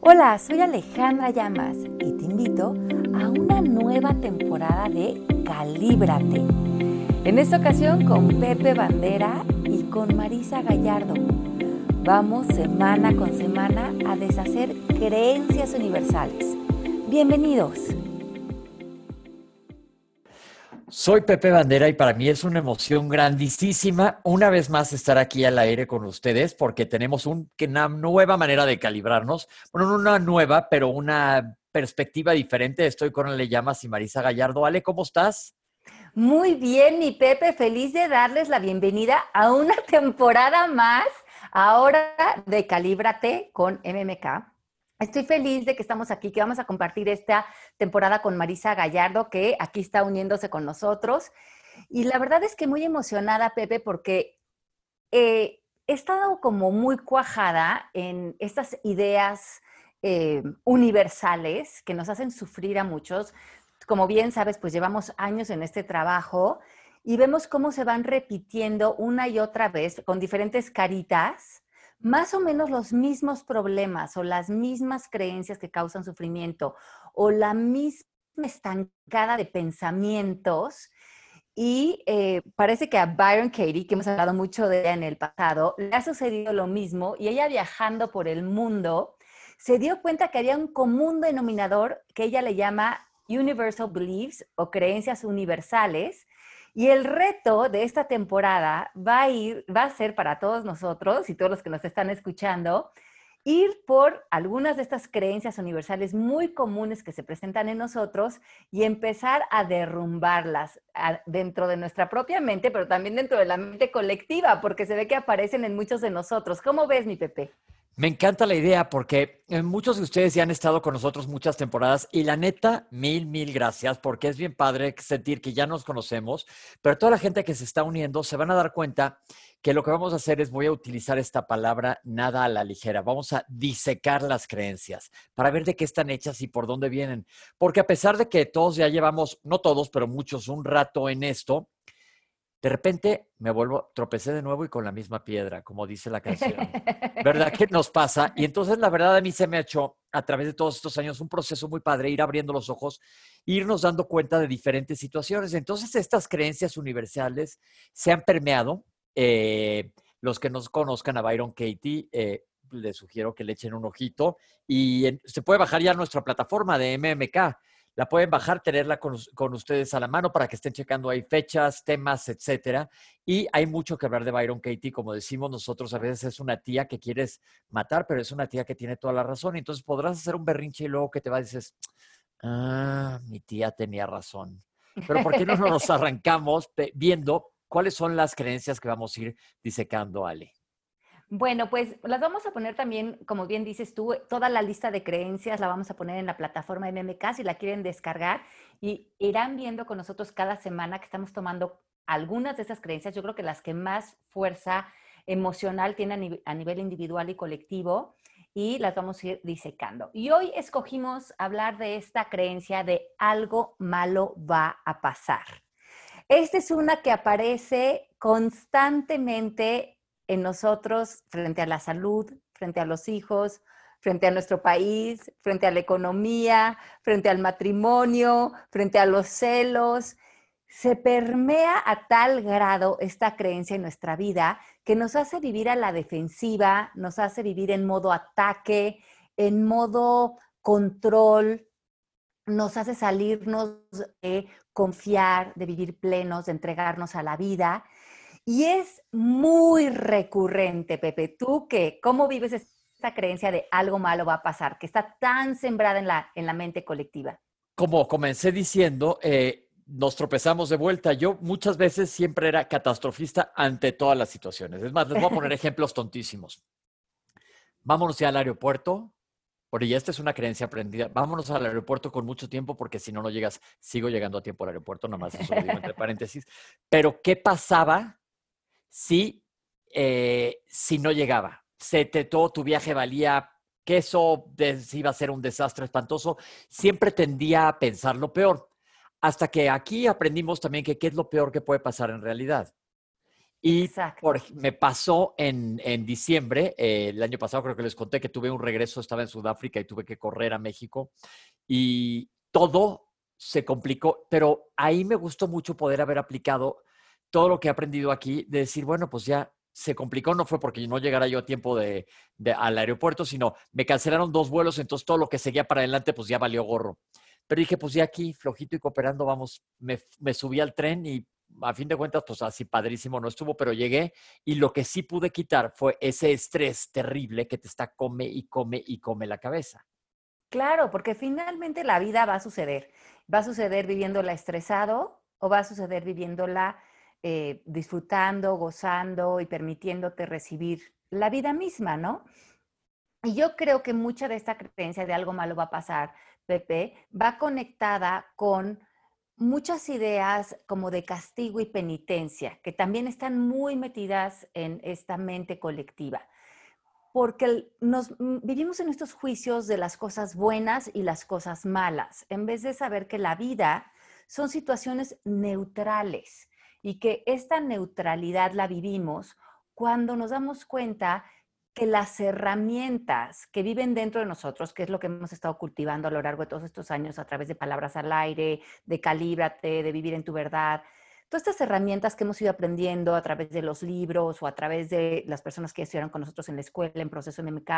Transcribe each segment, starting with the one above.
Hola, soy Alejandra Llamas y te invito a una nueva temporada de Calíbrate. En esta ocasión con Pepe Bandera y con Marisa Gallardo. Vamos semana con semana a deshacer creencias universales. Bienvenidos. Soy Pepe Bandera y para mí es una emoción grandísima una vez más estar aquí al aire con ustedes porque tenemos una nueva manera de calibrarnos. Bueno, no una nueva, pero una perspectiva diferente. Estoy con Ale Llamas y Marisa Gallardo. Ale, ¿cómo estás? Muy bien, mi Pepe, feliz de darles la bienvenida a una temporada más ahora de Calíbrate con MMK. Estoy feliz de que estamos aquí, que vamos a compartir esta temporada con Marisa Gallardo, que aquí está uniéndose con nosotros. Y la verdad es que muy emocionada, Pepe, porque eh, he estado como muy cuajada en estas ideas eh, universales que nos hacen sufrir a muchos. Como bien sabes, pues llevamos años en este trabajo y vemos cómo se van repitiendo una y otra vez con diferentes caritas más o menos los mismos problemas o las mismas creencias que causan sufrimiento o la misma estancada de pensamientos. Y eh, parece que a Byron Katie, que hemos hablado mucho de ella en el pasado, le ha sucedido lo mismo y ella viajando por el mundo se dio cuenta que había un común denominador que ella le llama Universal Beliefs o creencias universales, y el reto de esta temporada va a ir, va a ser para todos nosotros y todos los que nos están escuchando, ir por algunas de estas creencias universales muy comunes que se presentan en nosotros y empezar a derrumbarlas dentro de nuestra propia mente, pero también dentro de la mente colectiva, porque se ve que aparecen en muchos de nosotros. ¿Cómo ves, mi Pepe? Me encanta la idea porque eh, muchos de ustedes ya han estado con nosotros muchas temporadas y la neta, mil, mil gracias porque es bien padre sentir que ya nos conocemos, pero toda la gente que se está uniendo se van a dar cuenta que lo que vamos a hacer es voy a utilizar esta palabra nada a la ligera. Vamos a disecar las creencias para ver de qué están hechas y por dónde vienen. Porque a pesar de que todos ya llevamos, no todos, pero muchos un rato en esto, de repente me vuelvo, tropecé de nuevo y con la misma piedra, como dice la canción. ¿Verdad que nos pasa? Y entonces la verdad a mí se me ha hecho a través de todos estos años un proceso muy padre, ir abriendo los ojos, irnos dando cuenta de diferentes situaciones. Entonces estas creencias universales se han permeado. Eh, los que nos conozcan a Byron Katie, eh, les sugiero que le echen un ojito y se puede bajar ya nuestra plataforma de MMK la pueden bajar, tenerla con, ustedes a la mano para que estén checando ahí fechas, temas, etcétera. Y hay mucho que hablar de Byron Katie, como decimos nosotros, a veces es una tía que quieres matar, pero es una tía que tiene toda la razón. Entonces podrás hacer un berrinche y luego que te va y dices, ah, mi tía tenía razón. Pero ¿por qué no nos arrancamos viendo cuáles son las creencias que vamos a ir disecando, Ale? Bueno, pues las vamos a poner también, como bien dices tú, toda la lista de creencias la vamos a poner en la plataforma MMK si la quieren descargar y irán viendo con nosotros cada semana que estamos tomando algunas de esas creencias. Yo creo que las que más fuerza emocional tienen a nivel individual y colectivo y las vamos a ir disecando. Y hoy escogimos hablar de esta creencia de algo malo va a pasar. Esta es una que aparece constantemente en nosotros frente a la salud, frente a los hijos, frente a nuestro país, frente a la economía, frente al matrimonio, frente a los celos. Se permea a tal grado esta creencia en nuestra vida que nos hace vivir a la defensiva, nos hace vivir en modo ataque, en modo control, nos hace salirnos de confiar, de vivir plenos, de entregarnos a la vida. Y es muy recurrente, Pepe. ¿Tú qué? ¿Cómo vives esta creencia de algo malo va a pasar, que está tan sembrada en la, en la mente colectiva? Como comencé diciendo, eh, nos tropezamos de vuelta. Yo muchas veces siempre era catastrofista ante todas las situaciones. Es más, les voy a poner ejemplos tontísimos. Vámonos ya al aeropuerto. Oye, esta es una creencia aprendida. Vámonos al aeropuerto con mucho tiempo porque si no, no llegas. Sigo llegando a tiempo al aeropuerto, nada más eso lo digo entre paréntesis. Pero, ¿qué pasaba si, eh, si no llegaba. Se te, todo tu viaje valía queso, iba a ser un desastre espantoso. Siempre tendía a pensar lo peor. Hasta que aquí aprendimos también que qué es lo peor que puede pasar en realidad. Y me pasó en, diciembre, eh, el año pasado creo que les conté que tuve un regreso, estaba en Sudáfrica y tuve que correr a México y todo se complicó, pero ahí me gustó mucho poder haber aplicado todo lo que he aprendido aquí, de decir, bueno, pues ya se complicó, no fue porque no llegara yo a tiempo de, al aeropuerto, sino me cancelaron dos vuelos, entonces todo lo que seguía para adelante, pues ya valió gorro. Pero dije, pues ya aquí, flojito y cooperando, vamos, me, me subí al tren y a fin de cuentas, pues así padrísimo no estuvo, pero llegué y lo que sí pude quitar fue ese estrés terrible que te está come y come y come la cabeza. Claro, porque finalmente la vida va a suceder. Va a suceder viviéndola estresado o va a suceder viviéndola eh, disfrutando, gozando y permitiéndote recibir la vida misma, ¿no? Y yo creo que mucha de esta creencia de algo malo va a pasar, Pepe, va conectada con muchas ideas como de castigo y penitencia, que también están muy metidas en esta mente colectiva, porque nos mm, vivimos en estos juicios de las cosas buenas y las cosas malas, en vez de saber que la vida son situaciones neutrales y que esta neutralidad la vivimos cuando nos damos cuenta que las herramientas que viven dentro de nosotros, que es lo que hemos estado cultivando a lo largo de todos estos años a través de palabras al aire, de calíbrate, de vivir en tu verdad, todas estas herramientas que hemos ido aprendiendo a través de los libros o a través de las personas que estuvieron con nosotros en la escuela, en proceso MMK,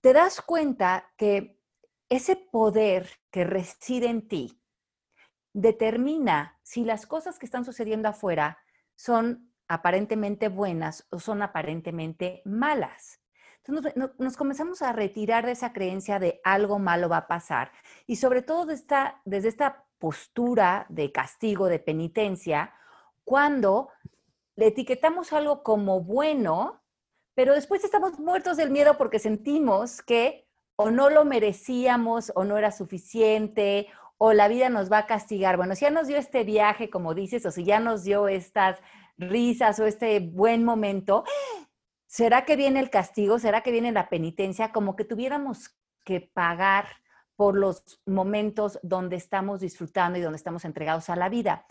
te das cuenta que ese poder que reside en ti determina si las cosas que están sucediendo afuera son aparentemente buenas o son aparentemente malas. Entonces nos, comenzamos a retirar de esa creencia de algo malo va a pasar y sobre todo desde esta postura de castigo, de penitencia, cuando le etiquetamos algo como bueno, pero después estamos muertos del miedo porque sentimos que o no lo merecíamos o no era suficiente o la vida nos va a castigar. Bueno, si ya nos dio este viaje, como dices, o si ya nos dio estas risas o este buen momento, ¿será que viene el castigo? ¿Será que viene la penitencia? Como que tuviéramos que pagar por los momentos donde estamos disfrutando y donde estamos entregados a la vida.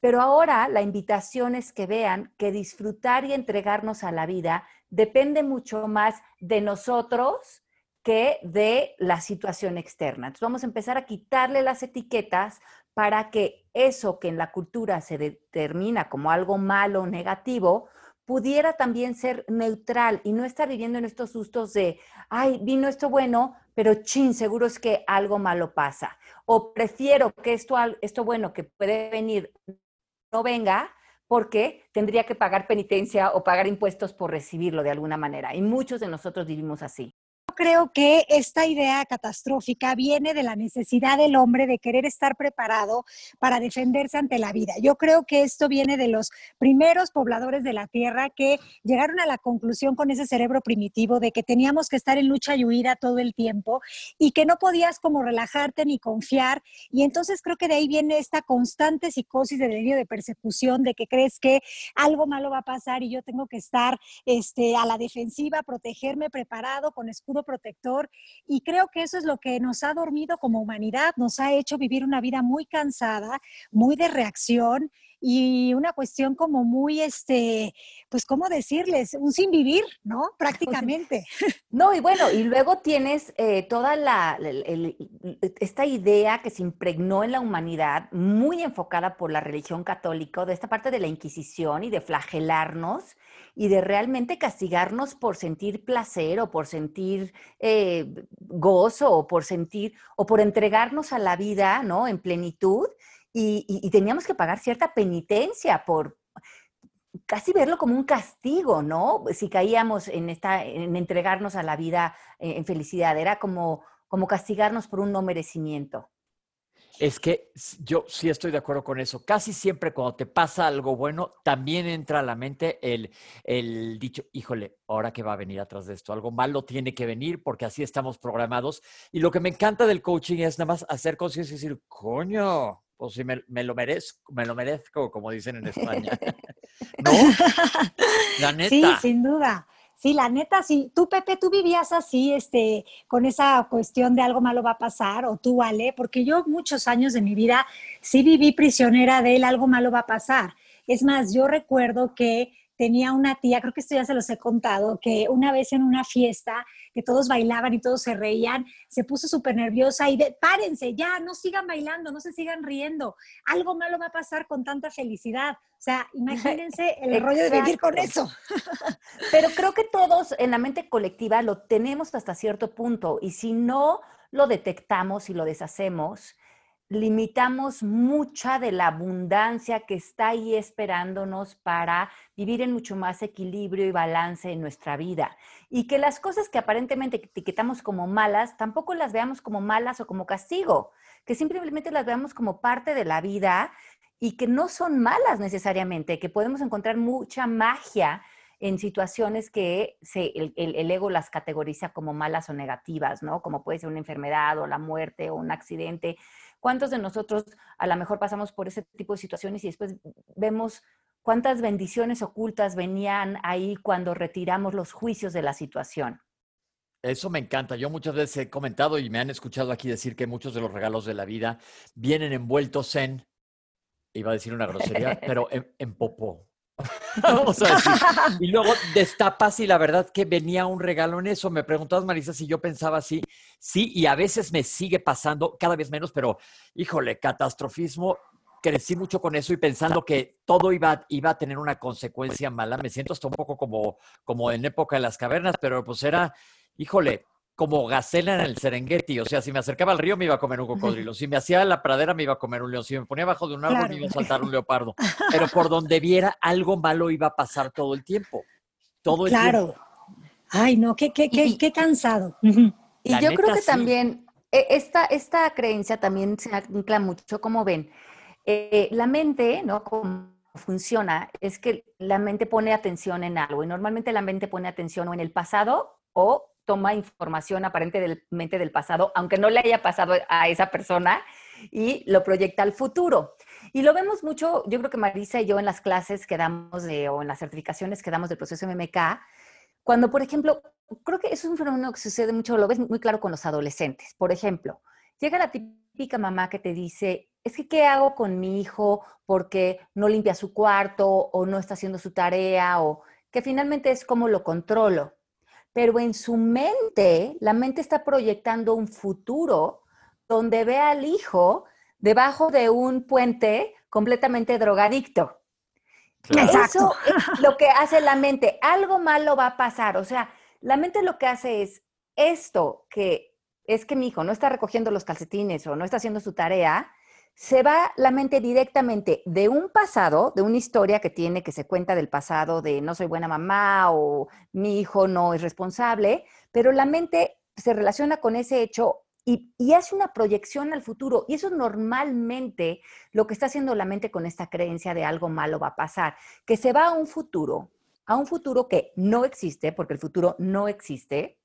Pero ahora la invitación es que vean que disfrutar y entregarnos a la vida depende mucho más de nosotros que de la situación externa. Entonces vamos a empezar a quitarle las etiquetas para que eso que en la cultura se determina como algo malo o negativo, pudiera también ser neutral y no estar viviendo en estos sustos de, ay, vino esto bueno, pero chin, seguro es que algo malo pasa. O prefiero que esto, esto bueno que puede venir no venga porque tendría que pagar penitencia o pagar impuestos por recibirlo de alguna manera. Y muchos de nosotros vivimos así creo que esta idea catastrófica viene de la necesidad del hombre de querer estar preparado para defenderse ante la vida. Yo creo que esto viene de los primeros pobladores de la tierra que llegaron a la conclusión con ese cerebro primitivo de que teníamos que estar en lucha y huida todo el tiempo y que no podías como relajarte ni confiar. Y entonces creo que de ahí viene esta constante psicosis de delirio de persecución, de que crees que algo malo va a pasar y yo tengo que estar este, a la defensiva, protegerme, preparado, con escudo protector y creo que eso es lo que nos ha dormido como humanidad, nos ha hecho vivir una vida muy cansada, muy de reacción y una cuestión como muy, este, pues, ¿cómo decirles? Un sin vivir, ¿no? Prácticamente. No, y bueno, y luego tienes eh, toda la, esta idea que se impregnó en la humanidad, muy enfocada por la religión católica, de esta parte de la Inquisición y de flagelarnos y de realmente castigarnos por sentir placer o por sentir eh, gozo o por sentir o por entregarnos a la vida, ¿no? En plenitud y, teníamos que pagar cierta penitencia por casi verlo como un castigo, ¿no? Si caíamos en esta, en entregarnos a la vida eh, en felicidad, era como, como castigarnos por un no merecimiento. Es que yo sí estoy de acuerdo con eso. Casi siempre cuando te pasa algo bueno, también entra a la mente el, el dicho, híjole, ahora que va a venir atrás de esto, algo malo tiene que venir porque así estamos programados. Y lo que me encanta del coaching es nada más hacer conciencia y decir, coño, o si me, lo merezco, me lo merezco, como dicen en España. ¿No? La neta. Sí, sin duda. Sí, la neta, sí. Tú, Pepe, tú vivías así, este, con esa cuestión de algo malo va a pasar, o tú, Ale, porque yo muchos años de mi vida sí viví prisionera de él, algo malo va a pasar. Es más, yo recuerdo que tenía una tía, creo que esto ya se los he contado, que una vez en una fiesta, que todos bailaban y todos se reían, se puso súper nerviosa y de, párense, ya, no sigan bailando, no se sigan riendo, algo malo va a pasar con tanta felicidad. O sea, imagínense el rollo de vivir con eso. Pero creo que todos en la mente colectiva lo tenemos hasta cierto punto y si no lo detectamos y lo deshacemos, limitamos mucha de la abundancia que está ahí esperándonos para vivir en mucho más equilibrio y balance en nuestra vida. Y que las cosas que aparentemente etiquetamos como malas, tampoco las veamos como malas o como castigo, que simplemente las veamos como parte de la vida y que no son malas necesariamente, que podemos encontrar mucha magia en situaciones que el, el, ego las categoriza como malas o negativas, ¿no? Como puede ser una enfermedad o la muerte o un accidente. ¿Cuántos de nosotros a lo mejor pasamos por ese tipo de situaciones y después vemos cuántas bendiciones ocultas venían ahí cuando retiramos los juicios de la situación? Eso me encanta. Yo muchas veces he comentado y me han escuchado aquí decir que muchos de los regalos de la vida vienen envueltos en, iba a decir una grosería, pero en, en popó. Vamos a decir. Y luego destapas y la verdad que venía un regalo en eso. Me preguntabas, Marisa, si yo pensaba así. Sí, y a veces me sigue pasando, cada vez menos, pero híjole, catastrofismo. Crecí mucho con eso y pensando que todo iba, iba a tener una consecuencia mala. Me siento hasta un poco como, como en época de las cavernas, pero pues era, híjole, como gacela en el Serengeti. O sea, si me acercaba al río me iba a comer un cocodrilo. Si me hacía la pradera me iba a comer un león. Si me ponía abajo de un árbol me iba a saltar un leopardo. Pero por donde viera algo malo iba a pasar todo el tiempo. Todo el claro. Ay, no, qué, qué, qué, qué cansado. Y yo creo que también e, esta, esta creencia también se ancla mucho, como ven, eh, la mente, ¿no? Como funciona es que la mente pone atención en algo y normalmente la mente pone atención o en el pasado o toma información aparentemente del pasado, aunque no le haya pasado a esa persona, y lo proyecta al futuro. Y lo vemos mucho, yo creo que Marisa y yo en las clases que damos de, o en las certificaciones que damos del proceso MMK, cuando, por ejemplo, creo que eso es un fenómeno que sucede mucho, lo ves muy claro con los adolescentes. Por ejemplo, llega la típica mamá que te dice, es que, ¿qué hago con mi hijo porque no limpia su cuarto o no está haciendo su tarea o que finalmente es como lo controlo? Pero en su mente, la mente está proyectando un futuro donde ve al hijo debajo de un puente completamente drogadicto. Eso es lo que hace la mente. Algo malo va a pasar. O sea, la mente lo que hace es esto, que es que mi hijo no está recogiendo los calcetines o no está haciendo su tarea, se va la mente directamente de un pasado, de una historia que tiene, que se cuenta del pasado, de no soy buena mamá o mi hijo no es responsable, pero la mente se relaciona con ese hecho y, hace una proyección al futuro. Y eso es normalmente lo que está haciendo la mente con esta creencia de algo malo va a pasar, que se va a un futuro, a un futuro que no existe, porque el futuro no existe,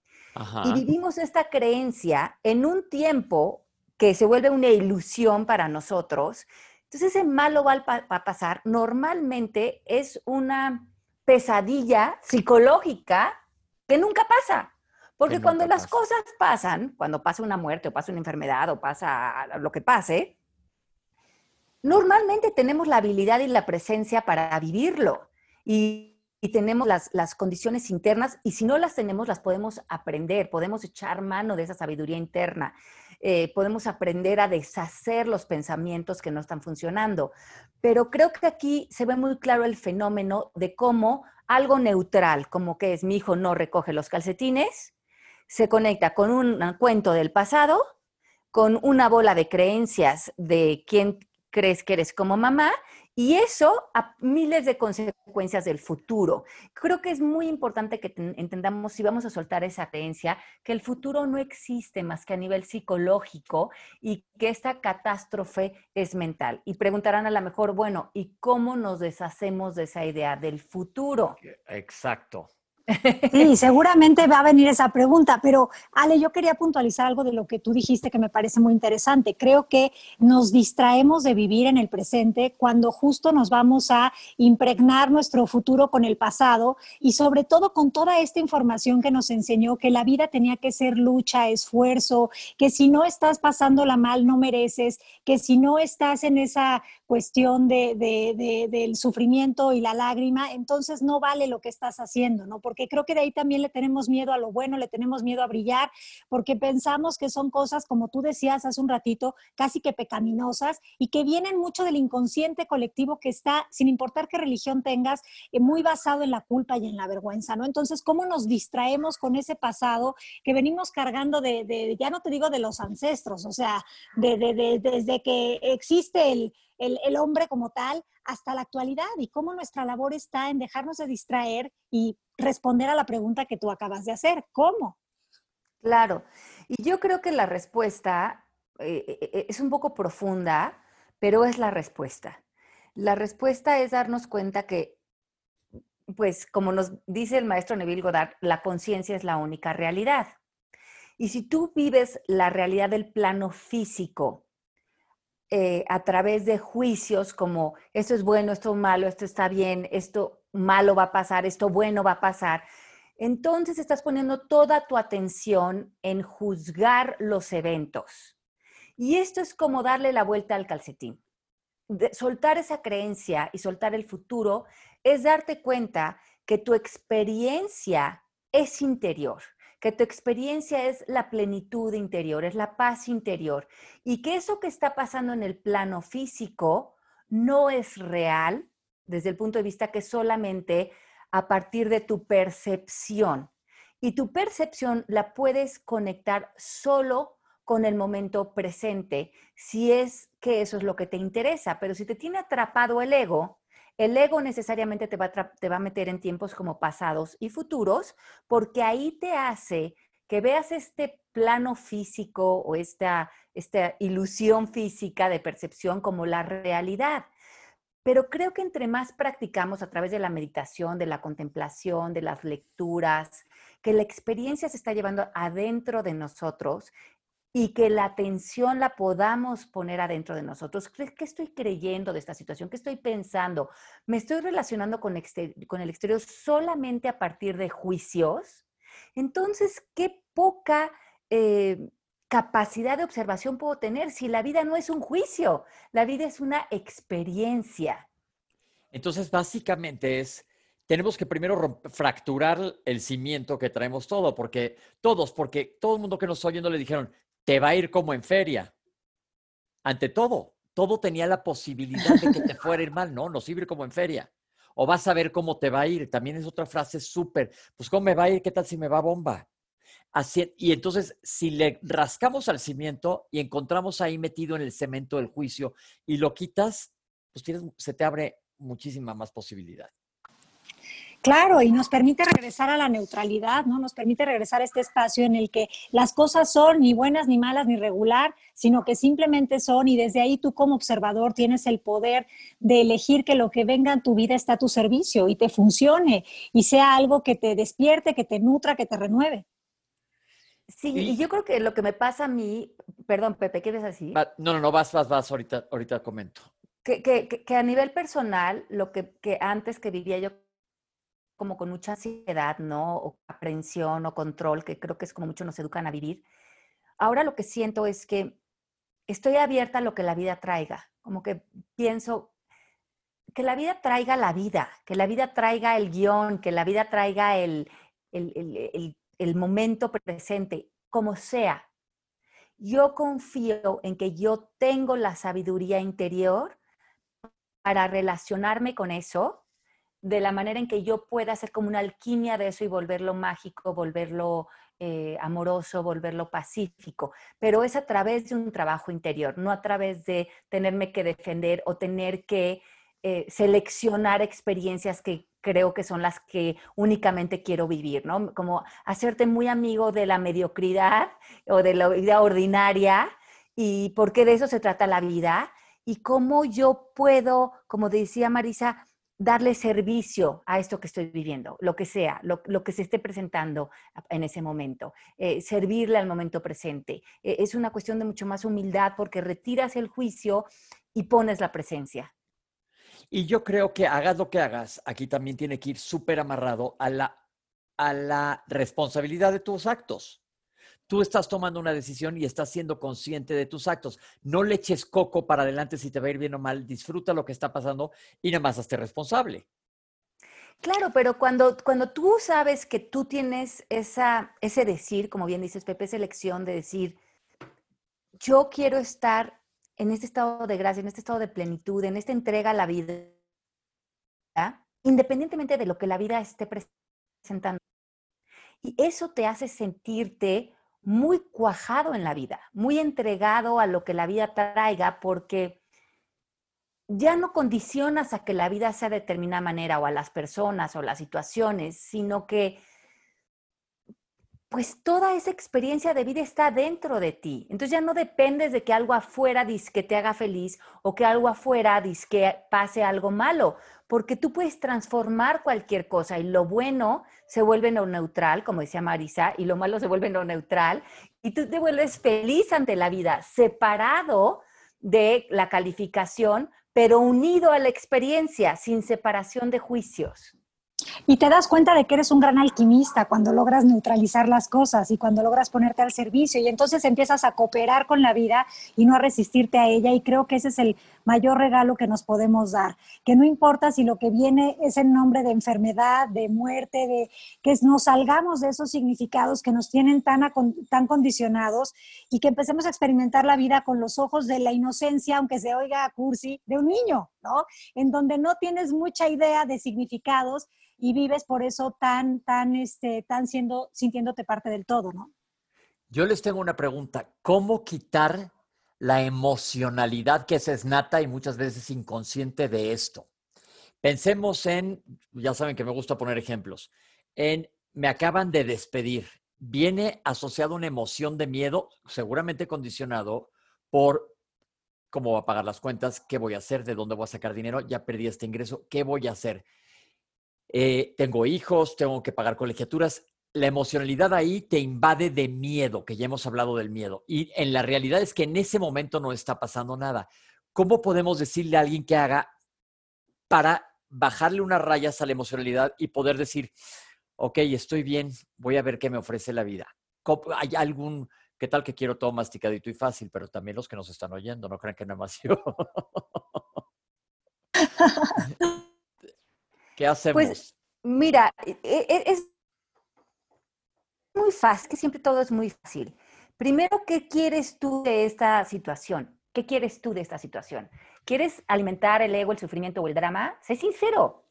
y vivimos esta creencia en un tiempo que se vuelve una ilusión para nosotros. Entonces ese malo va a pasar. Normalmente es una pesadilla psicológica que nunca pasa. Porque cuando las cosas pasan, cuando pasa una muerte o pasa una enfermedad o pasa lo que pase, normalmente tenemos la habilidad y la presencia para vivirlo. Y, tenemos las, las, condiciones internas y si no las tenemos, las podemos aprender, podemos echar mano de esa sabiduría interna. Eh, podemos aprender a deshacer los pensamientos que no están funcionando. Pero creo que aquí se ve muy claro el fenómeno de cómo algo neutral, como que es mi hijo no recoge los calcetines, se conecta con un cuento del pasado, con una bola de creencias de quién crees que eres como mamá y eso a miles de consecuencias del futuro. Creo que es muy importante que entendamos, si vamos a soltar esa creencia, que el futuro no existe más que a nivel psicológico y que esta catástrofe es mental. Y preguntarán a lo mejor, bueno, ¿y cómo nos deshacemos de esa idea del futuro? Exacto. Sí, seguramente va a venir esa pregunta, pero Ale, yo quería puntualizar algo de lo que tú dijiste que me parece muy interesante. Creo que nos distraemos de vivir en el presente cuando justo nos vamos a impregnar nuestro futuro con el pasado y sobre todo con toda esta información que nos enseñó que la vida tenía que ser lucha, esfuerzo, que si no estás pasándola mal no mereces, que si no estás en esa cuestión de, del sufrimiento y la lágrima, entonces no vale lo que estás haciendo, ¿no? Porque creo que de ahí también le tenemos miedo a lo bueno, le tenemos miedo a brillar, porque pensamos que son cosas, como tú decías hace un ratito, casi que pecaminosas y que vienen mucho del inconsciente colectivo que está, sin importar qué religión tengas, eh, muy basado en la culpa y en la vergüenza, ¿no? Entonces, ¿cómo nos distraemos con ese pasado que venimos cargando de, ya no te digo de los ancestros, o sea, de, desde que existe el el, hombre como tal hasta la actualidad y cómo nuestra labor está en dejarnos de distraer y responder a la pregunta que tú acabas de hacer, ¿cómo? Claro, y yo creo que la respuesta eh, eh, eh, es un poco profunda, pero es la respuesta. La respuesta es darnos cuenta que, pues como nos dice el maestro Neville Goddard, la conciencia es la única realidad. Y si tú vives la realidad del plano físico a través de juicios como esto es bueno, esto es malo, esto está bien, esto malo va a pasar, esto bueno va a pasar. Entonces estás poniendo toda tu atención en juzgar los eventos. Y esto es como darle la vuelta al calcetín. soltar esa creencia y soltar el futuro es darte cuenta que tu experiencia es interior que tu experiencia es la plenitud interior, es la paz interior y que eso que está pasando en el plano físico no es real desde el punto de vista que solamente a partir de tu percepción. Y tu percepción la puedes conectar solo con el momento presente, si es que eso es lo que te interesa. Pero si te tiene atrapado el ego, el ego necesariamente te va, a te va a meter en tiempos como pasados y futuros, porque ahí te hace que veas este plano físico o esta, esta ilusión física de percepción como la realidad. Pero creo que entre más practicamos a través de la meditación, de la contemplación, de las lecturas, que la experiencia se está llevando adentro de nosotros, y que la atención la podamos poner adentro de nosotros. ¿Qué estoy creyendo de esta situación? ¿Qué estoy pensando? ¿Me estoy relacionando con, el exterior solamente a partir de juicios? Entonces, qué poca eh, capacidad de observación puedo tener si la vida no es un juicio, la vida es una experiencia. Entonces, básicamente es, tenemos que primero fracturar el cimiento que traemos todo, porque todos, porque todo el mundo que nos está oyendo le dijeron, te va a ir como en feria. Ante todo, todo tenía la posibilidad de que te fuera a ir mal, ¿no? Nos iba a ir como en feria. O vas a ver cómo te va a ir. También es otra frase súper. Pues, ¿cómo me va a ir? ¿Qué tal si me va bomba? Y entonces, si le rascamos al cimiento y encontramos ahí metido en el cemento del juicio y lo quitas, pues tienes, se te abre muchísima más posibilidad. Claro, y nos permite regresar a la neutralidad, ¿no? Nos permite regresar a este espacio en el que las cosas son ni buenas, ni malas, ni regular, sino que simplemente son y desde ahí tú como observador tienes el poder de elegir que lo que venga en tu vida está a tu servicio y te funcione y sea algo que te despierte, que te nutra, que te renueve. Sí, y, yo creo que lo que me pasa a mí, perdón, Pepe, ¿quieres así? No, no, no, vas, vas, vas, ahorita, ahorita comento. Que, que, que a nivel personal, lo que, que antes que vivía yo como con mucha ansiedad, ¿no? O aprensión o control, que creo que es como mucho nos educan a vivir. Ahora lo que siento es que estoy abierta a lo que la vida traiga, como que pienso que la vida traiga la vida, que la vida traiga el guion, que la vida traiga el, el, el momento presente, como sea. Yo confío en que yo tengo la sabiduría interior para relacionarme con eso de la manera en que yo pueda hacer como una alquimia de eso y volverlo mágico, volverlo eh, amoroso, volverlo pacífico, pero es a través de un trabajo interior, no a través de tenerme que defender o tener que eh, seleccionar experiencias que creo que son las que únicamente quiero vivir, ¿no? Como hacerte muy amigo de la mediocridad o de la vida ordinaria y porque de eso se trata la vida y cómo yo puedo, como decía Marisa, darle servicio a esto que estoy viviendo, lo que sea, lo, que se esté presentando en ese momento, eh, servirle al momento presente. Eh, es una cuestión de mucho más humildad porque retiras el juicio y pones la presencia. Y yo creo que hagas lo que hagas, aquí también tiene que ir súper amarrado a la, a la responsabilidad de tus actos. Tú estás tomando una decisión y estás siendo consciente de tus actos. No le eches coco para adelante si te va a ir bien o mal. Disfruta lo que está pasando y nada más hazte responsable. Claro, pero cuando, cuando tú sabes que tú tienes esa, ese decir, como bien dices, Pepe, esa elección de decir, yo quiero estar en este estado de gracia, en este estado de plenitud, en esta entrega a la vida, independientemente de lo que la vida esté presentando. Y eso te hace sentirte muy cuajado en la vida, muy entregado a lo que la vida traiga, porque ya no condicionas a que la vida sea de determinada manera o a las personas o las situaciones, sino que pues toda esa experiencia de vida está dentro de ti. Entonces ya no dependes de que algo afuera que te haga feliz o que algo afuera que pase algo malo, porque tú puedes transformar cualquier cosa y lo bueno se vuelve no neutral, como decía Marisa, y lo malo se vuelve no neutral, y tú te vuelves feliz ante la vida, separado de la calificación, pero unido a la experiencia, sin separación de juicios. Y te das cuenta de que eres un gran alquimista cuando logras neutralizar las cosas y cuando logras ponerte al servicio y entonces empiezas a cooperar con la vida y no a resistirte a ella y creo que ese es el mayor regalo que nos podemos dar, que no importa si lo que viene es en nombre de enfermedad, de muerte, de que nos salgamos de esos significados que nos tienen tan, tan condicionados y que empecemos a experimentar la vida con los ojos de la inocencia, aunque se oiga cursi, de un niño, ¿no? En donde no tienes mucha idea de significados y vives por eso tan, tan, este, tan siendo, sintiéndote parte del todo, ¿no? Yo les tengo una pregunta. ¿Cómo quitar la emocionalidad que es nata y muchas veces inconsciente de esto? Pensemos en, ya saben que me gusta poner ejemplos, en me acaban de despedir. Viene asociado una emoción de miedo, seguramente condicionado por cómo va a pagar las cuentas, qué voy a hacer, de dónde voy a sacar dinero, ya perdí este ingreso, qué voy a hacer. Eh, tengo hijos, tengo que pagar colegiaturas. La emocionalidad ahí te invade de miedo, que ya hemos hablado del miedo. Y en la realidad es que en ese momento no está pasando nada. ¿Cómo podemos decirle a alguien que haga para bajarle unas rayas a la emocionalidad y poder decir, ok, estoy bien, voy a ver qué me ofrece la vida? ¿Hay algún, qué tal que quiero todo masticadito y fácil, pero también los que nos están oyendo, no crean que nada más yo. ¿Qué pues, hacemos? Pues mira, e, e, es muy fácil, que siempre todo es muy fácil. Primero, ¿qué quieres tú de esta situación? ¿Qué quieres tú de esta situación? ¿Quieres alimentar el ego, el sufrimiento o el drama? Sé sincero.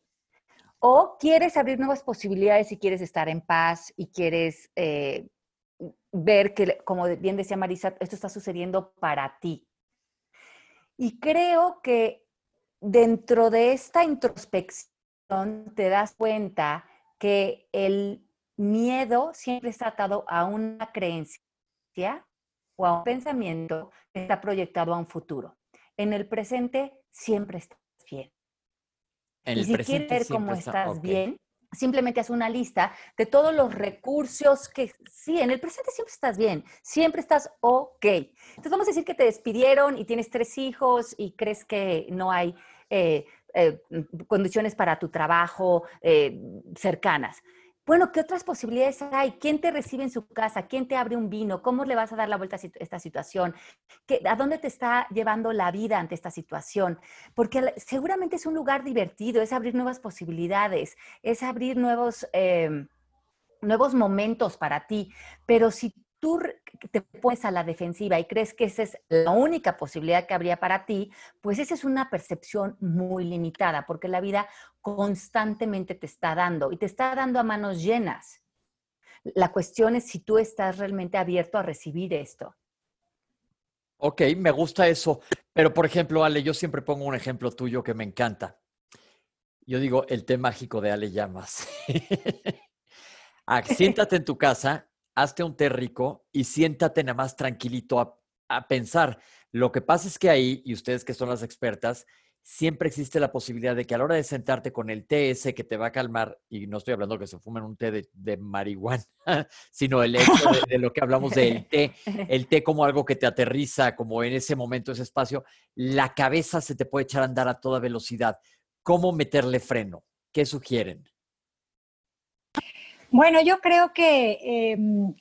¿O quieres abrir nuevas posibilidades y quieres estar en paz y quieres eh, ver que, como bien decía Marisa, esto está sucediendo para ti? Y creo que dentro de esta introspección, te das cuenta que el miedo siempre está atado a una creencia o a un pensamiento que está proyectado a un futuro. En el presente siempre estás bien. y si quieres ver cómo estás bien, simplemente haz una lista de todos los recursos que sí, en el presente siempre estás bien, siempre estás ok. Entonces vamos a decir que te despidieron y tienes tres hijos y crees que no hay eh, eh, condiciones para tu trabajo eh, cercanas. Bueno, ¿qué otras posibilidades hay? ¿Quién te recibe en su casa? ¿Quién te abre un vino? ¿Cómo le vas a dar la vuelta a esta situación? ¿A dónde te está llevando la vida ante esta situación? Porque seguramente es un lugar divertido, es abrir nuevas posibilidades, es abrir nuevos, eh, nuevos momentos para ti. Pero si tú te pones a la defensiva y crees que esa es la única posibilidad que habría para ti, pues esa es una percepción muy limitada, porque la vida constantemente te está dando y te está dando a manos llenas. La cuestión es si tú estás realmente abierto a recibir esto. Ok, me gusta eso. Pero, por ejemplo, Ale, yo siempre pongo un ejemplo tuyo que me encanta. Yo digo el té mágico de Ale Llamas. Siéntate en tu casa hazte un té rico y siéntate nada más tranquilito a, pensar. Lo que pasa es que ahí, y ustedes que son las expertas, siempre existe la posibilidad de que a la hora de sentarte con el té ese que te va a calmar, y no estoy hablando que se fumen un té de, marihuana, sino el hecho de, lo que hablamos del té, el té como algo que te aterriza, como en ese momento, ese espacio, la cabeza se te puede echar a andar a toda velocidad. ¿Cómo meterle freno? ¿Qué sugieren? Bueno, yo creo que... Em,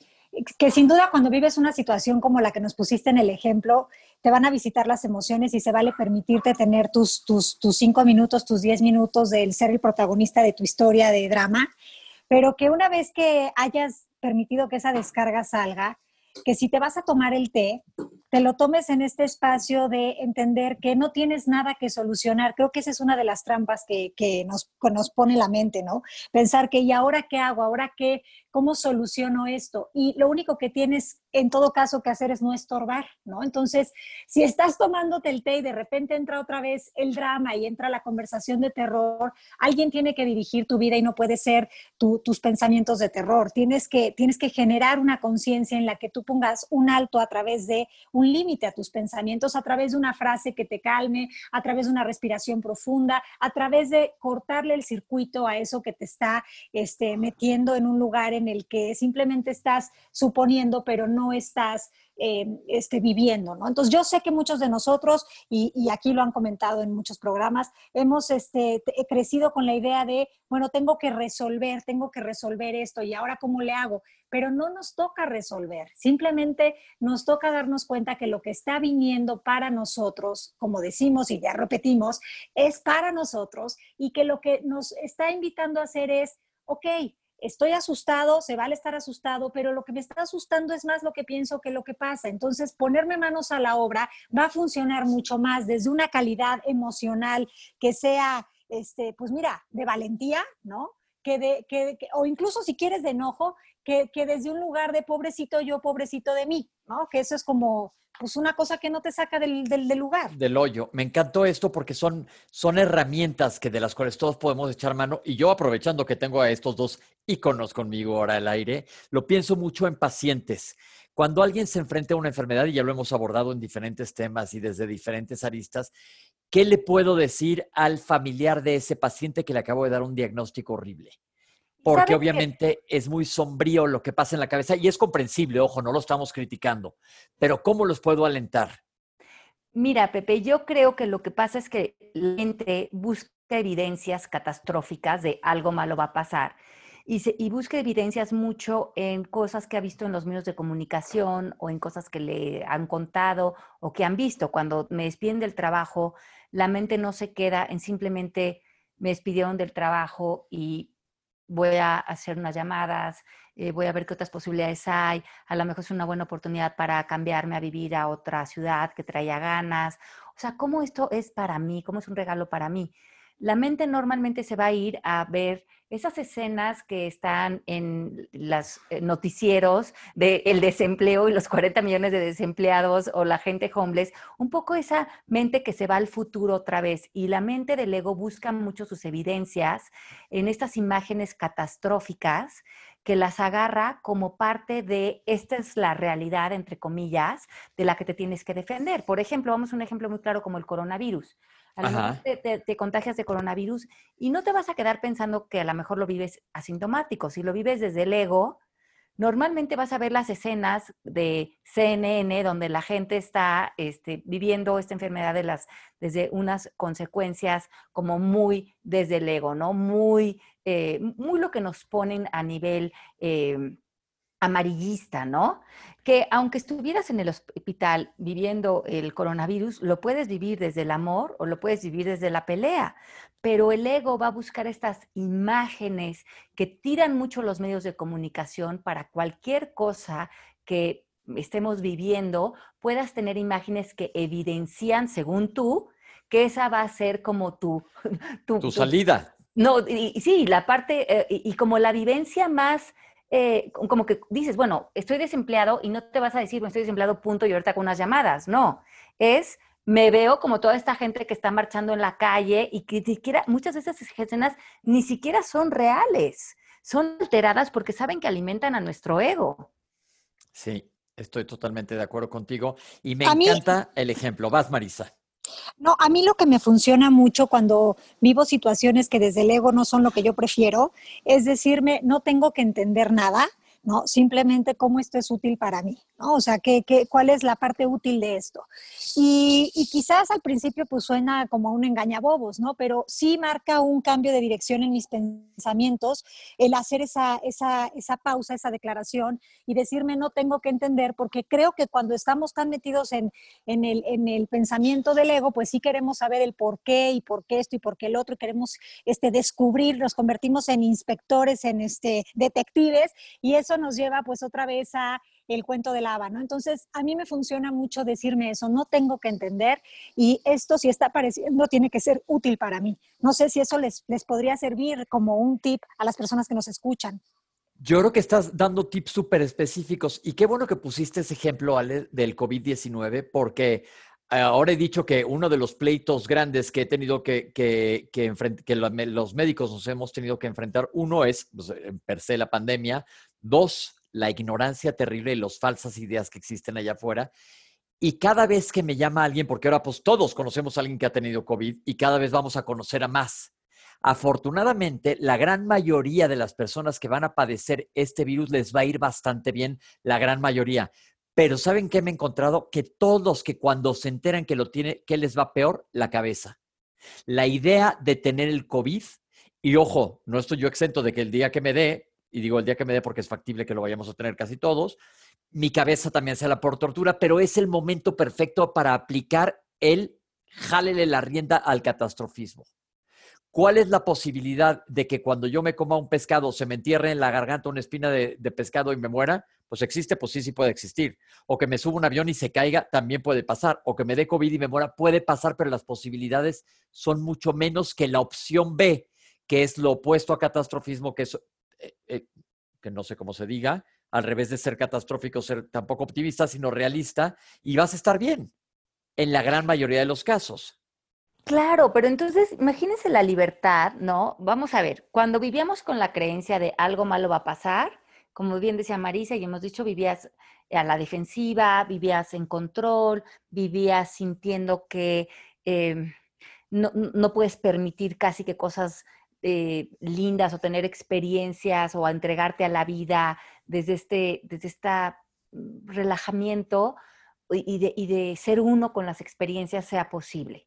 que sin duda cuando vives una situación como la que nos pusiste en el ejemplo, te van a visitar las emociones y se vale permitirte tener tus, tus, tus cinco minutos, tus diez minutos del ser el protagonista de tu historia de drama, pero que una vez que hayas permitido que esa descarga salga, que si te vas a tomar el té, te lo tomes en este espacio de entender que no tienes nada que solucionar. Creo que esa es una de las trampas que, que nos, nos pone la mente, ¿no? Pensar que, ¿y ahora qué hago? ¿Ahora qué? ¿Cómo soluciono esto? Y lo único que tienes en todo caso que hacer es no estorbar, ¿no? Entonces, si estás tomándote el té y de repente entra otra vez el drama y entra la conversación de terror, alguien tiene que dirigir tu vida y no puede ser tus pensamientos de terror. Tienes que, tienes que generar una conciencia en la que tú pongas un alto a través de un límite a tus pensamientos, a través de una frase que te calme, a través de una respiración profunda, a través de cortarle el circuito a eso que te está este, metiendo en un lugar en el que simplemente estás suponiendo, pero no estás eh, viviendo, ¿no? Entonces yo sé que muchos de nosotros, y, aquí lo han comentado en muchos programas, hemos este, crecido con la idea de, bueno, tengo que resolver, tengo que resolver esto, y ahora cómo le hago, pero no nos toca resolver, simplemente nos toca darnos cuenta que lo que está viniendo para nosotros, como decimos y ya repetimos, es para nosotros y que lo que nos está invitando a hacer es, ok, estoy asustado, se vale estar asustado, pero lo que me está asustando es más lo que pienso que lo que pasa. Entonces, ponerme manos a la obra va a funcionar mucho más desde una calidad emocional que sea, este, pues mira, de valentía, ¿no? Que o incluso si quieres de enojo, que, que desde un lugar de pobrecito yo, pobrecito de mí, ¿no? Que eso es como, pues una cosa que no te saca del, del, lugar. Del hoyo. Me encantó esto porque son, son herramientas que de las cuales todos podemos echar mano. Y yo aprovechando que tengo a estos dos íconos conmigo ahora al aire, lo pienso mucho en pacientes. Cuando alguien se enfrenta a una enfermedad, y ya lo hemos abordado en diferentes temas y desde diferentes aristas, ¿qué le puedo decir al familiar de ese paciente que le acabo de dar un diagnóstico horrible? porque obviamente es muy sombrío lo que pasa en la cabeza y es comprensible, ojo, no lo estamos criticando, pero ¿cómo los puedo alentar? Mira, Pepe, yo creo que lo que pasa es que la gente busca evidencias catastróficas de algo malo va a pasar y, y busca evidencias mucho en cosas que ha visto en los medios de comunicación o en cosas que le han contado o que han visto. Cuando me despiden del trabajo, la mente no se queda en simplemente me despidieron del trabajo y voy a hacer unas llamadas, eh, voy a ver qué otras posibilidades hay, a lo mejor es una buena oportunidad para cambiarme a vivir a otra ciudad que traía ganas. O sea, ¿cómo esto es para mí? ¿Cómo es un regalo para mí? La mente normalmente se va a ir a ver esas escenas que están en los eh, noticieros del desempleo y los 40 millones de desempleados o la gente homeless, un poco esa mente que se va al futuro otra vez. Y la mente del ego busca mucho sus evidencias en estas imágenes catastróficas que las agarra como parte de esta es la realidad, entre comillas, de la que te tienes que defender. Por ejemplo, vamos a un ejemplo muy claro como el coronavirus. A lo mejor te, contagias de coronavirus y no te vas a quedar pensando que a lo mejor lo vives asintomático. Si lo vives desde el ego, normalmente vas a ver las escenas de CNN donde la gente está este, viviendo esta enfermedad de las, desde unas consecuencias como muy desde el ego, ¿no? Muy, eh, muy lo que nos ponen a nivel... Eh, amarillista, ¿no? Que aunque estuvieras en el hospital viviendo el coronavirus, lo puedes vivir desde el amor o lo puedes vivir desde la pelea, pero el ego va a buscar estas imágenes que tiran mucho los medios de comunicación para cualquier cosa que estemos viviendo, puedas tener imágenes que evidencian, según tú, que esa va a ser como tu... Tu, salida. No, y, sí, la parte, eh, y como la vivencia más eh, como que dices, bueno, estoy desempleado y no te vas a decir, bueno, estoy desempleado, punto, y ahorita con unas llamadas. No, es, me veo como toda esta gente que está marchando en la calle y que siquiera, muchas de esas escenas ni siquiera son reales, son alteradas porque saben que alimentan a nuestro ego. Sí, estoy totalmente de acuerdo contigo y me encanta el ejemplo. Vas, Marisa. No, a mí lo que me funciona mucho cuando vivo situaciones que desde el ego no son lo que yo prefiero, es decirme, no tengo que entender nada, ¿no? Simplemente cómo esto es útil para mí, ¿no? O sea, ¿qué, qué, cuál es la parte útil de esto? Y, y, quizás al principio pues suena como un engañabobos, ¿no? Pero sí marca un cambio de dirección en mis pensamientos el hacer esa, esa, esa pausa, esa declaración y decirme no tengo que entender, porque creo que cuando estamos tan metidos en, en, el, en el pensamiento del ego, pues sí queremos saber el por qué y por qué esto y por qué el otro, y queremos este, descubrir, nos convertimos en inspectores, en este, detectives, y eso nos lleva pues otra vez a el cuento de lava, ¿no? Entonces, a mí me funciona mucho decirme eso, no tengo que entender y esto si está apareciendo tiene que ser útil para mí. No sé si eso les, les podría servir como un tip a las personas que nos escuchan. Yo creo que estás dando tips súper específicos y qué bueno que pusiste ese ejemplo, Ale, del COVID-19, porque ahora he dicho que uno de los pleitos grandes que he tenido que, que, que, que los médicos nos hemos tenido que enfrentar, uno es pues, per se la pandemia, dos, la ignorancia terrible y las falsas ideas que existen allá afuera. Y cada vez que me llama alguien, porque ahora pues todos conocemos a alguien que ha tenido COVID y cada vez vamos a conocer a más. Afortunadamente, la gran mayoría de las personas que van a padecer este virus les va a ir bastante bien, la gran mayoría. Pero ¿saben qué me he encontrado? Que todos que cuando se enteran que lo tiene, ¿qué les va peor? La cabeza. La idea de tener el COVID, y ojo, no estoy yo exento de que el día que me dé, y digo el día que me dé porque es factible que lo vayamos a tener casi todos, mi cabeza también se la por tortura, pero es el momento perfecto para aplicar el jálele la rienda al catastrofismo. ¿Cuál es la posibilidad de que cuando yo me coma un pescado se me entierre en la garganta una espina de, de, pescado y me muera? Pues existe, pues sí, sí puede existir. O que me suba un avión y se caiga, también puede pasar. O que me dé COVID y me muera, puede pasar, pero las posibilidades son mucho menos que la opción B, que es lo opuesto a catastrofismo, que es eh, eh, que no sé cómo se diga, al revés de ser catastrófico, ser tampoco optimista, sino realista, y vas a estar bien en la gran mayoría de los casos. Claro, pero entonces imagínense la libertad, ¿no? Vamos a ver, cuando vivíamos con la creencia de algo malo va a pasar, como bien decía Marisa y hemos dicho, vivías a la defensiva, vivías en control, vivías sintiendo que eh, no, no, puedes permitir casi que cosas eh, lindas o tener experiencias o a entregarte a la vida desde este, desde esta mm, relajamiento y de, y de ser uno con las experiencias sea posible.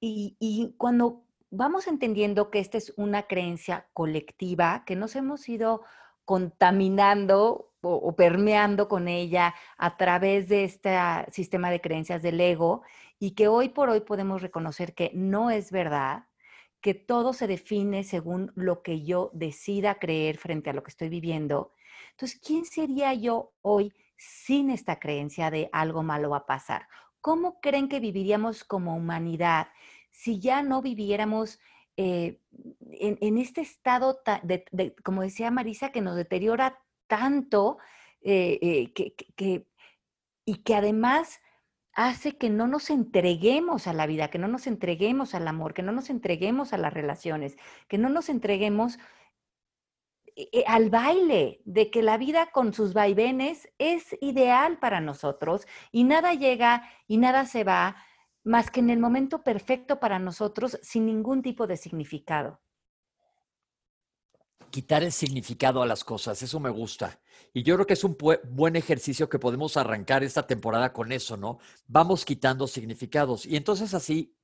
Y, y, cuando vamos entendiendo que esta es una creencia colectiva, que nos hemos ido contaminando o, o, permeando con ella a través de este sistema de creencias del ego y que hoy por hoy podemos reconocer que no es verdad, que todo se define según lo que yo decida creer frente a lo que estoy viviendo. Entonces, ¿quién sería yo hoy sin esta creencia de algo malo va a pasar? ¿Cómo creen que viviríamos como humanidad si ya no viviéramos eh, en, este estado, de, como decía Marisa, que nos deteriora tanto eh, eh, que, y que además hace que no nos entreguemos a la vida, que no nos entreguemos al amor, que no nos entreguemos a las relaciones, que no nos entreguemos eh, eh, al baile, de que la vida con sus vaivenes es ideal para nosotros y nada llega y nada se va más que en el momento perfecto para nosotros sin ningún tipo de significado quitar el significado a las cosas, eso me gusta. Y yo creo que es un buen ejercicio que podemos arrancar esta temporada con eso, ¿no? Vamos quitando significados. Y entonces así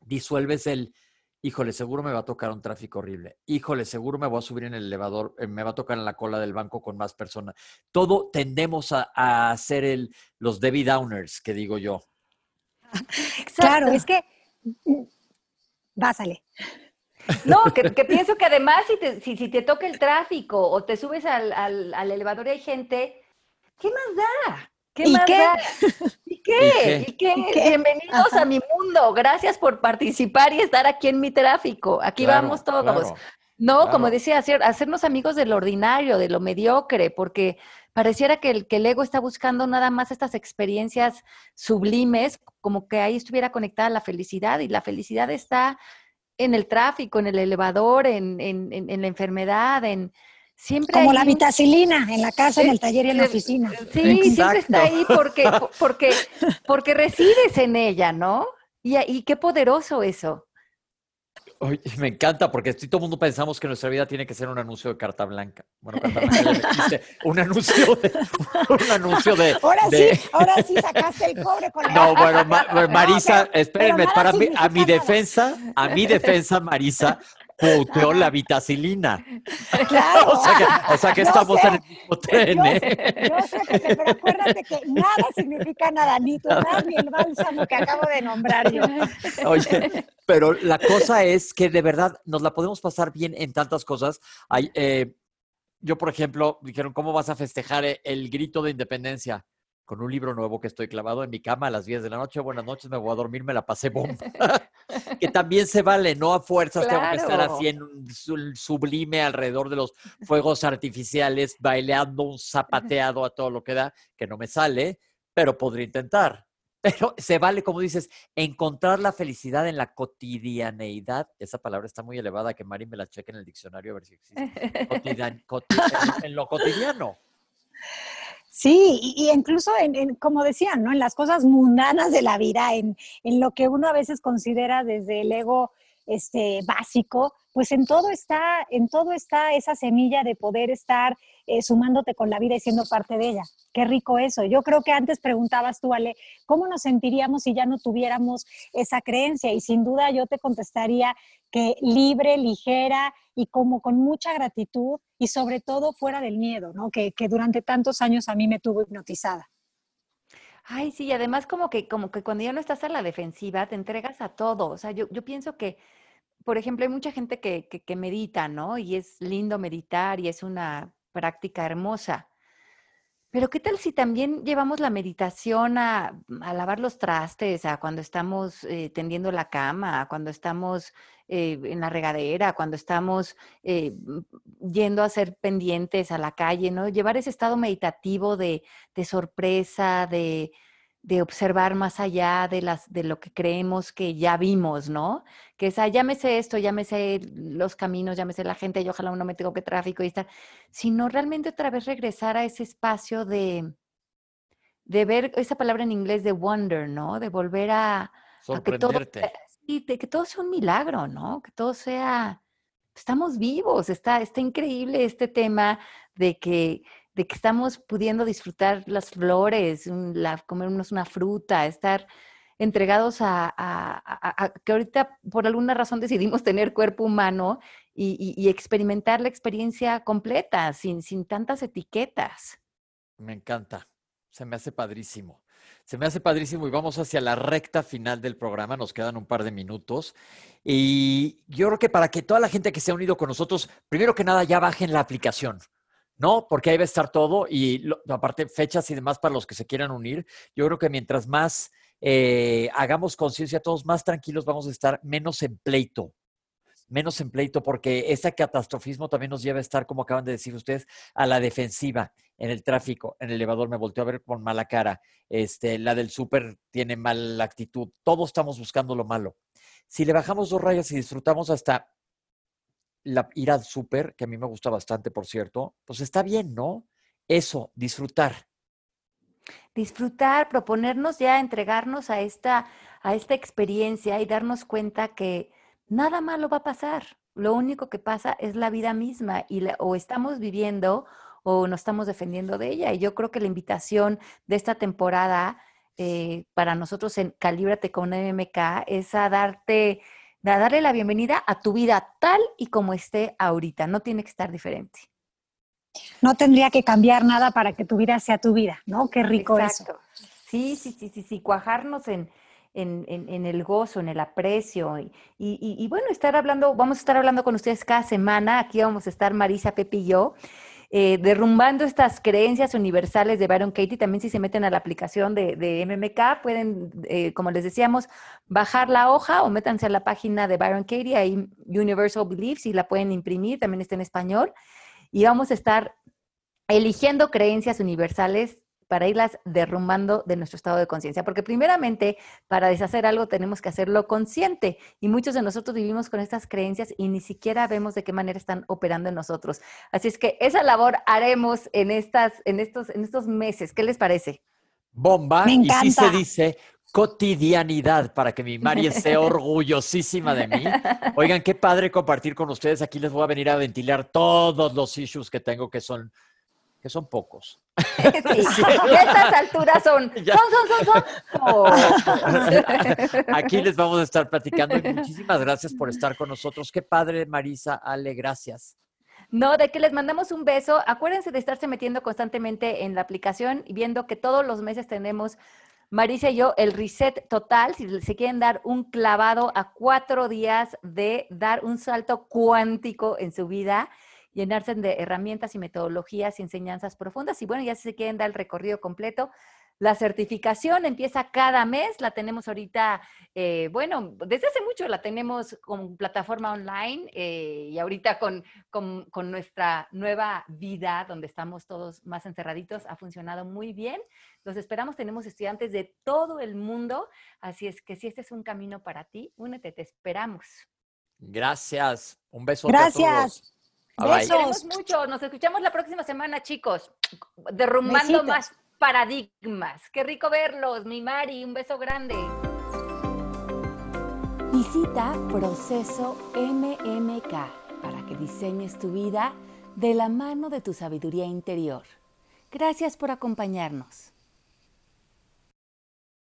disuelves el, híjole, seguro me va a tocar un tráfico horrible. Híjole, seguro me voy a subir en el elevador, eh, me va a tocar en la cola del banco con más personas. Todo tendemos a, a hacer el, los Debbie Downers, que digo yo. Claro, es que... Mm, Básale. No, que, que, pienso que además si te, si, si te toca el tráfico o te subes al, al, al, elevador y hay gente, ¿qué más da? ¿Qué ¿Y más qué? da? ¿Y qué? ¿Y qué? ¿Y qué? Bienvenidos Ajá. a mi mundo. Gracias por participar y estar aquí en mi tráfico. Aquí claro, vamos todos. Claro, no, claro. como decía, hacer, hacernos amigos de lo ordinario, de lo mediocre, porque pareciera que el, que el ego está buscando nada más estas experiencias sublimes, como que ahí estuviera conectada la felicidad y la felicidad está en el tráfico, en el elevador, en, en, en, en la enfermedad, en siempre como la vitacilina en la casa, sí, en el taller y en la oficina. Sí, Exacto. siempre está ahí porque, porque, porque resides en ella, ¿no? Y, y qué poderoso eso. Oye, me encanta porque todo el mundo pensamos que nuestra vida tiene que ser un anuncio de carta blanca. Bueno, carta blanca existe. Un anuncio de. Un anuncio de. Ahora sí, ahora sí sacaste el cobre con la. No, bueno, Marisa, espérenme, para mí, a mi defensa, a mi defensa, Marisa, puteó la vitacilina. Claro. o, sea que, estamos en el mismo tren, ¿eh? Yo sé, pero acuérdate que nada significa nada, ni tu edad ni el bálsamo que acabo de nombrar yo. Oye, pero la cosa es que de verdad nos la podemos pasar bien en tantas cosas. Hay, eh, yo, por ejemplo, dijeron, ¿cómo vas a festejar el grito de independencia? Con un libro nuevo que estoy clavado en mi cama a las 10 de la noche. Buenas noches, me voy a dormir, me la pasé bomba. que también se vale, no a fuerzas tengo que estar así en un sublime alrededor de los fuegos artificiales, baileando un zapateado a todo lo que da, que no me sale, pero podría intentar. Pero se vale, como dices, encontrar la felicidad en la cotidianeidad. Esa palabra está muy elevada, que Mari me la cheque en el diccionario a ver si existe. en lo cotidiano. Sí, y, incluso en, como decían, ¿no? En las cosas mundanas de la vida, en, en, lo que uno a veces considera desde el ego este, básico, pues en todo está, en todo está esa semilla de poder estar eh, sumándote con la vida y siendo parte de ella. Qué rico eso. Yo creo que antes preguntabas tú, Ale, ¿cómo nos sentiríamos si ya no tuviéramos esa creencia? Y sin duda yo te contestaría que libre, ligera y como con mucha gratitud y sobre todo fuera del miedo, ¿no? Que, que durante tantos años a mí me tuvo hipnotizada. Ay, sí, y además como que, como que cuando ya no estás a la defensiva, te entregas a todo. O sea, yo, yo pienso que por ejemplo, hay mucha gente que, medita, ¿no? Y es lindo meditar y es una práctica hermosa. Pero ¿qué tal si también llevamos la meditación a, lavar los trastes, a cuando estamos eh, tendiendo la cama, a cuando estamos eh, en la regadera, cuando estamos eh, yendo a hacer pendientes a la calle, ¿no? Llevar ese estado meditativo de sorpresa, de, de observar más allá de, las, de lo que creemos que ya vimos, ¿no? Que es, ah, me sé esto, sé los caminos, sé la gente, y ojalá uno me tengo que tráfico y estar, sino realmente otra vez regresar a ese espacio de, de ver esa palabra en inglés de wonder, ¿no? De volver a, que todo, sí, de que todo sea un milagro, ¿no? Que todo sea, estamos vivos, está, está increíble este tema de que de que estamos pudiendo disfrutar las flores, la, comernos una fruta, estar entregados a, que ahorita por alguna razón decidimos tener cuerpo humano y, experimentar la experiencia completa, sin, sin tantas etiquetas. Me encanta, se me hace padrísimo. Se me hace padrísimo y vamos hacia la recta final del programa, nos quedan un par de minutos. Y yo creo que para que toda la gente que se ha unido con nosotros, primero que nada ya bajen la aplicación. No, porque ahí va a estar todo y aparte fechas y demás para los que se quieran unir. Yo creo que mientras más eh, hagamos conciencia, todos más tranquilos vamos a estar menos en pleito, menos en pleito, porque ese catastrofismo también nos lleva a estar, como acaban de decir ustedes, a la defensiva en el tráfico, en el elevador me volteó a ver con mala cara, este, la del súper tiene mala actitud, todos estamos buscando lo malo. Si le bajamos dos rayas y disfrutamos hasta la, ir al súper, que a mí me gusta bastante, por cierto, pues está bien, ¿no? Eso, disfrutar. Disfrutar, proponernos ya entregarnos a esta, a esta experiencia y darnos cuenta que nada malo va a pasar. Lo único que pasa es la vida misma y o estamos viviendo o nos estamos defendiendo de ella. Y yo creo que la invitación de esta temporada eh, para nosotros en Calíbrate con MMK es a darte darle la bienvenida a tu vida tal y como esté ahorita. No tiene que estar diferente. No tendría que cambiar nada para que tu vida sea tu vida, ¿no? Qué rico Exacto. eso. Sí, sí, sí, sí, sí, cuajarnos en, en, en, el gozo, en el aprecio. Y, y, y, bueno, estar hablando, vamos a estar hablando con ustedes cada semana. Aquí vamos a estar Marisa, Pepe y yo. Eh, derrumbando estas creencias universales de Byron Katie. También si se meten a la aplicación de, MMK, pueden, eh, como les decíamos, bajar la hoja o métanse a la página de Byron Katie, ahí Universal Beliefs, y la pueden imprimir, también está en español. Y vamos a estar eligiendo creencias universales para irlas derrumbando de nuestro estado de conciencia. Porque primeramente, para deshacer algo tenemos que hacerlo consciente y muchos de nosotros vivimos con estas creencias y ni siquiera vemos de qué manera están operando en nosotros. Así es que esa labor haremos en, estas, en, estos, en estos meses. ¿Qué les parece? Bomba. Y sí se dice, cotidianidad para que mi Mari esté orgullosísima de mí. Oigan, qué padre compartir con ustedes. Aquí les voy a venir a ventilar todos los issues que tengo, que son, que son pocos. Sí, a estas alturas son, son, son, son, son. Aquí les vamos a estar platicando y muchísimas gracias por estar con nosotros. Qué padre, Marisa, Ale, gracias. No, de que les mandamos un beso. Acuérdense de estarse metiendo constantemente en la aplicación y viendo que todos los meses tenemos Marisa y yo, el reset total, si se quieren dar un clavado a cuatro días de dar un salto cuántico en su vida, llenarse de herramientas y metodologías y enseñanzas profundas. Y bueno, ya si se quieren dar el recorrido completo, la certificación empieza cada mes, la tenemos ahorita, eh, bueno, desde hace mucho la tenemos con plataforma online eh, y ahorita con, con, con, nuestra nueva vida, donde estamos todos más encerraditos, ha funcionado muy bien. Los esperamos, tenemos estudiantes de todo el mundo, así es que si este es un camino para ti, únete, te esperamos. Gracias, un beso. Gracias. A todos. Besos. mucho, nos escuchamos la próxima semana, chicos, derrumbando más paradigmas. Qué rico verlos, mi Mari, un beso grande. Visita Proceso MMK para que diseñes tu vida de la mano de tu sabiduría interior. Gracias por acompañarnos.